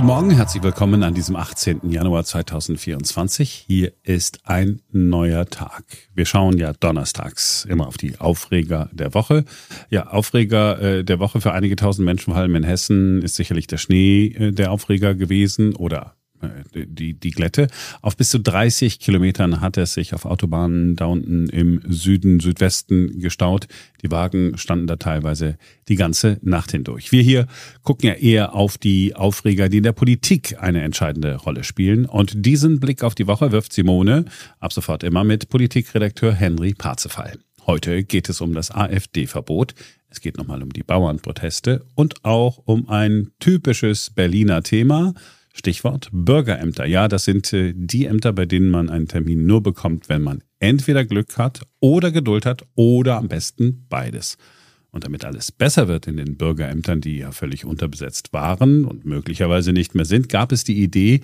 Guten Morgen, herzlich willkommen an diesem 18. Januar 2024. Hier ist ein neuer Tag. Wir schauen ja donnerstags immer auf die Aufreger der Woche. Ja, Aufreger äh, der Woche für einige tausend Menschen, vor allem in Hessen, ist sicherlich der Schnee äh, der Aufreger gewesen oder die, die Glätte. Auf bis zu 30 Kilometern hat es sich auf Autobahnen da unten im Süden, Südwesten gestaut. Die Wagen standen da teilweise die ganze Nacht hindurch. Wir hier gucken ja eher auf die Aufreger, die in der Politik eine entscheidende Rolle spielen. Und diesen Blick auf die Woche wirft Simone ab sofort immer mit Politikredakteur Henry Parzefall. Heute geht es um das AfD-Verbot. Es geht nochmal um die Bauernproteste und auch um ein typisches Berliner Thema – Stichwort Bürgerämter. Ja, das sind äh, die Ämter, bei denen man einen Termin nur bekommt, wenn man entweder Glück hat oder Geduld hat oder am besten beides. Und damit alles besser wird in den Bürgerämtern, die ja völlig unterbesetzt waren und möglicherweise nicht mehr sind, gab es die Idee,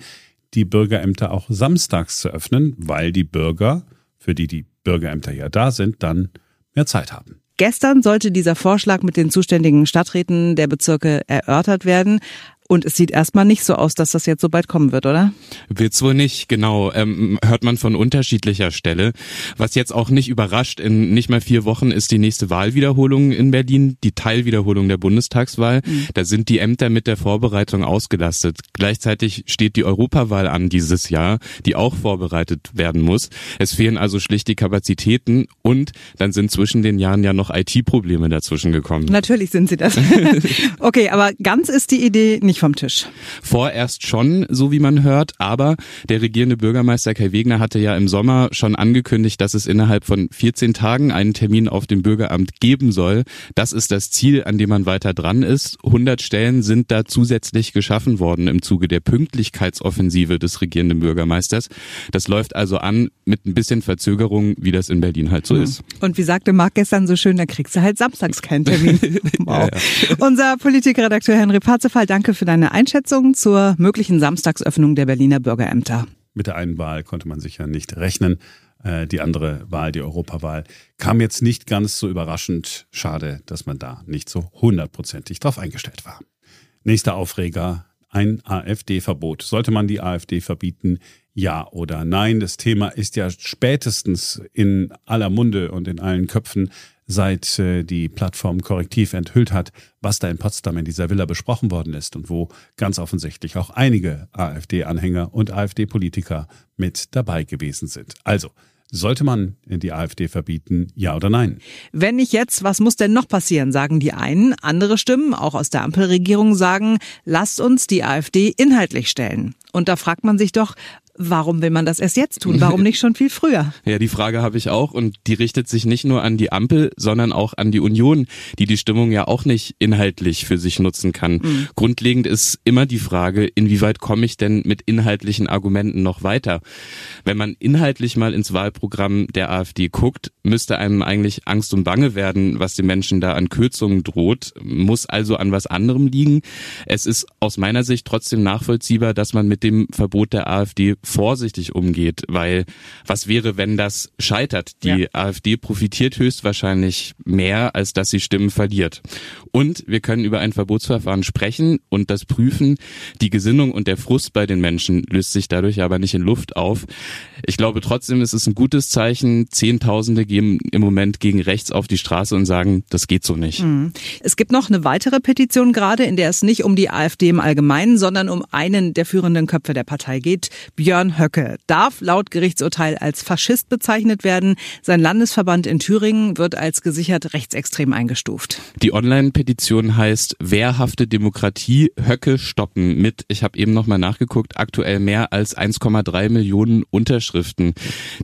die Bürgerämter auch samstags zu öffnen, weil die Bürger, für die die Bürgerämter ja da sind, dann mehr Zeit haben. Gestern sollte dieser Vorschlag mit den zuständigen Stadträten der Bezirke erörtert werden. Und es sieht erstmal nicht so aus, dass das jetzt so bald kommen wird, oder? Wird's wohl nicht, genau. Ähm, hört man von unterschiedlicher Stelle. Was jetzt auch nicht überrascht, in nicht mal vier Wochen ist die nächste Wahlwiederholung in Berlin, die Teilwiederholung der Bundestagswahl. Mhm. Da sind die Ämter mit der Vorbereitung ausgelastet. Gleichzeitig steht die Europawahl an dieses Jahr, die auch vorbereitet werden muss. Es fehlen also schlicht die Kapazitäten und dann sind zwischen den Jahren ja noch IT-Probleme dazwischen gekommen. Natürlich sind sie das. okay, aber ganz ist die Idee nicht nicht vom Tisch. Vorerst schon, so wie man hört, aber der regierende Bürgermeister Kai Wegner hatte ja im Sommer schon angekündigt, dass es innerhalb von 14 Tagen einen Termin auf dem Bürgeramt geben soll. Das ist das Ziel, an dem man weiter dran ist. 100 Stellen sind da zusätzlich geschaffen worden im Zuge der Pünktlichkeitsoffensive des regierenden Bürgermeisters. Das läuft also an mit ein bisschen Verzögerung, wie das in Berlin halt so mhm. ist. Und wie sagte Marc gestern so schön, da kriegst du halt samstags keinen Termin. Wow. ja, ja. Unser Politikredakteur Henry Parzefall, danke für deine Einschätzung zur möglichen Samstagsöffnung der Berliner Bürgerämter. Mit der einen Wahl konnte man sicher nicht rechnen. Äh, die andere Wahl, die Europawahl, kam jetzt nicht ganz so überraschend. Schade, dass man da nicht so hundertprozentig drauf eingestellt war. Nächster Aufreger, ein AfD-Verbot. Sollte man die AfD verbieten? Ja oder nein? Das Thema ist ja spätestens in aller Munde und in allen Köpfen seit äh, die Plattform Korrektiv enthüllt hat, was da in Potsdam in dieser Villa besprochen worden ist und wo ganz offensichtlich auch einige AfD-Anhänger und AfD-Politiker mit dabei gewesen sind. Also, sollte man die AfD verbieten, ja oder nein? Wenn nicht jetzt, was muss denn noch passieren, sagen die einen. Andere Stimmen, auch aus der Ampelregierung, sagen, lasst uns die AfD inhaltlich stellen. Und da fragt man sich doch, Warum will man das erst jetzt tun? Warum nicht schon viel früher? Ja, die Frage habe ich auch und die richtet sich nicht nur an die Ampel, sondern auch an die Union, die die Stimmung ja auch nicht inhaltlich für sich nutzen kann. Mhm. Grundlegend ist immer die Frage, inwieweit komme ich denn mit inhaltlichen Argumenten noch weiter? Wenn man inhaltlich mal ins Wahlprogramm der AfD guckt, müsste einem eigentlich Angst und Bange werden, was den Menschen da an Kürzungen droht, muss also an was anderem liegen. Es ist aus meiner Sicht trotzdem nachvollziehbar, dass man mit dem Verbot der AfD vorsichtig umgeht, weil was wäre, wenn das scheitert? Die ja. AfD profitiert höchstwahrscheinlich mehr, als dass sie Stimmen verliert. Und wir können über ein Verbotsverfahren sprechen und das prüfen. Die Gesinnung und der Frust bei den Menschen löst sich dadurch aber nicht in Luft auf. Ich glaube trotzdem, es ist ein gutes Zeichen. Zehntausende gehen im Moment gegen rechts auf die Straße und sagen, das geht so nicht. Mhm. Es gibt noch eine weitere Petition gerade, in der es nicht um die AfD im Allgemeinen, sondern um einen der führenden Köpfe der Partei geht. Björn Björn Höcke darf laut Gerichtsurteil als Faschist bezeichnet werden. Sein Landesverband in Thüringen wird als gesichert rechtsextrem eingestuft. Die Online-Petition heißt Wehrhafte Demokratie Höcke stoppen mit, ich habe eben nochmal nachgeguckt, aktuell mehr als 1,3 Millionen Unterschriften.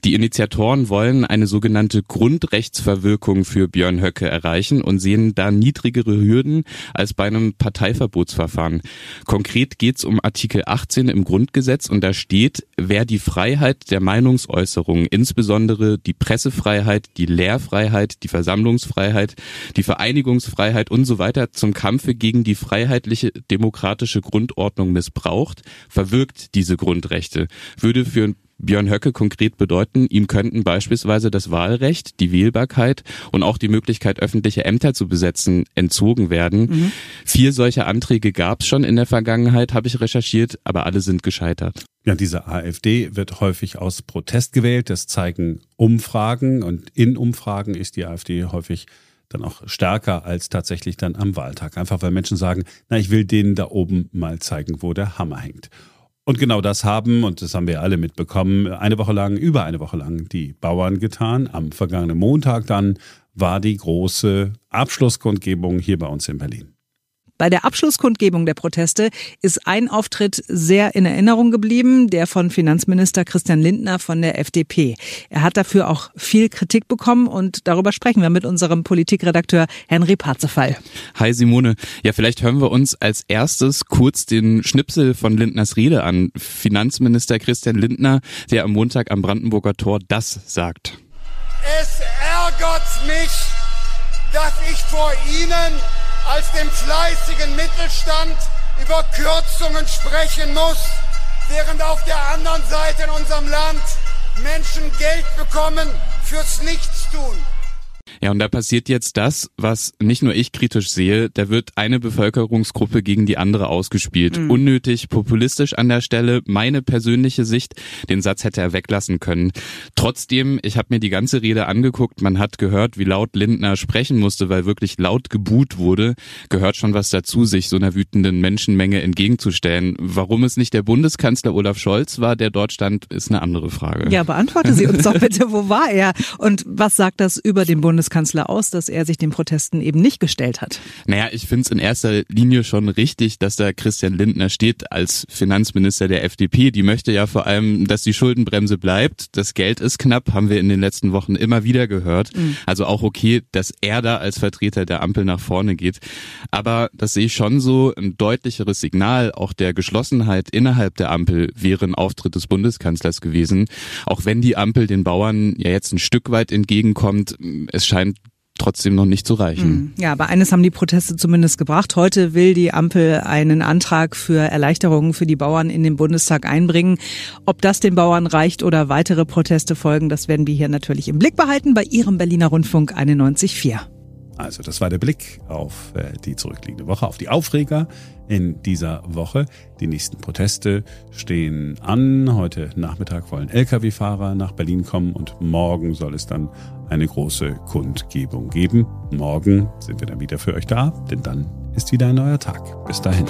Die Initiatoren wollen eine sogenannte Grundrechtsverwirkung für Björn Höcke erreichen und sehen da niedrigere Hürden als bei einem Parteiverbotsverfahren. Konkret geht es um Artikel 18 im Grundgesetz und da steht, wer die Freiheit der Meinungsäußerung, insbesondere die Pressefreiheit, die Lehrfreiheit, die Versammlungsfreiheit, die Vereinigungsfreiheit und so weiter zum Kampfe gegen die freiheitliche demokratische Grundordnung missbraucht, verwirkt diese Grundrechte, würde für Björn Höcke konkret bedeuten, ihm könnten beispielsweise das Wahlrecht, die Wählbarkeit und auch die Möglichkeit, öffentliche Ämter zu besetzen, entzogen werden. Mhm. Vier solche Anträge gab es schon in der Vergangenheit, habe ich recherchiert, aber alle sind gescheitert. Ja, diese AfD wird häufig aus Protest gewählt. Das zeigen Umfragen. Und in Umfragen ist die AfD häufig dann auch stärker als tatsächlich dann am Wahltag. Einfach weil Menschen sagen, na, ich will denen da oben mal zeigen, wo der Hammer hängt. Und genau das haben, und das haben wir alle mitbekommen, eine Woche lang, über eine Woche lang die Bauern getan. Am vergangenen Montag dann war die große Abschlusskundgebung hier bei uns in Berlin. Bei der Abschlusskundgebung der Proteste ist ein Auftritt sehr in Erinnerung geblieben, der von Finanzminister Christian Lindner von der FDP. Er hat dafür auch viel Kritik bekommen und darüber sprechen wir mit unserem Politikredakteur Henry Parzefall. Hi Simone. Ja, vielleicht hören wir uns als erstes kurz den Schnipsel von Lindners Rede an. Finanzminister Christian Lindner, der am Montag am Brandenburger Tor das sagt. Es ärgert mich, dass ich vor Ihnen als dem fleißigen Mittelstand über Kürzungen sprechen muss, während auf der anderen Seite in unserem Land Menschen Geld bekommen fürs Nichtstun. Ja, und da passiert jetzt das, was nicht nur ich kritisch sehe, da wird eine Bevölkerungsgruppe gegen die andere ausgespielt. Mhm. Unnötig, populistisch an der Stelle, meine persönliche Sicht, den Satz hätte er weglassen können. Trotzdem, ich habe mir die ganze Rede angeguckt, man hat gehört, wie laut Lindner sprechen musste, weil wirklich laut gebuht wurde, gehört schon was dazu, sich so einer wütenden Menschenmenge entgegenzustellen. Warum es nicht der Bundeskanzler Olaf Scholz war, der dort stand, ist eine andere Frage. Ja, beantworte sie uns doch bitte, wo war er und was sagt das über den Bundeskanzler? Bundeskanzler aus, dass er sich den Protesten eben nicht gestellt hat? Naja, ich finde es in erster Linie schon richtig, dass da Christian Lindner steht als Finanzminister der FDP. Die möchte ja vor allem, dass die Schuldenbremse bleibt. Das Geld ist knapp, haben wir in den letzten Wochen immer wieder gehört. Mhm. Also auch okay, dass er da als Vertreter der Ampel nach vorne geht. Aber das sehe ich schon so, ein deutlicheres Signal auch der Geschlossenheit innerhalb der Ampel wäre ein Auftritt des Bundeskanzlers gewesen. Auch wenn die Ampel den Bauern ja jetzt ein Stück weit entgegenkommt, es scheint trotzdem noch nicht zu reichen. Hm. Ja, aber eines haben die Proteste zumindest gebracht. Heute will die Ampel einen Antrag für Erleichterungen für die Bauern in den Bundestag einbringen. Ob das den Bauern reicht oder weitere Proteste folgen, das werden wir hier natürlich im Blick behalten bei Ihrem Berliner Rundfunk 91.4. Also das war der Blick auf äh, die zurückliegende Woche, auf die Aufreger in dieser Woche. Die nächsten Proteste stehen an. Heute Nachmittag wollen Lkw-Fahrer nach Berlin kommen und morgen soll es dann eine große Kundgebung geben. Morgen sind wir dann wieder für euch da, denn dann ist wieder ein neuer Tag. Bis dahin.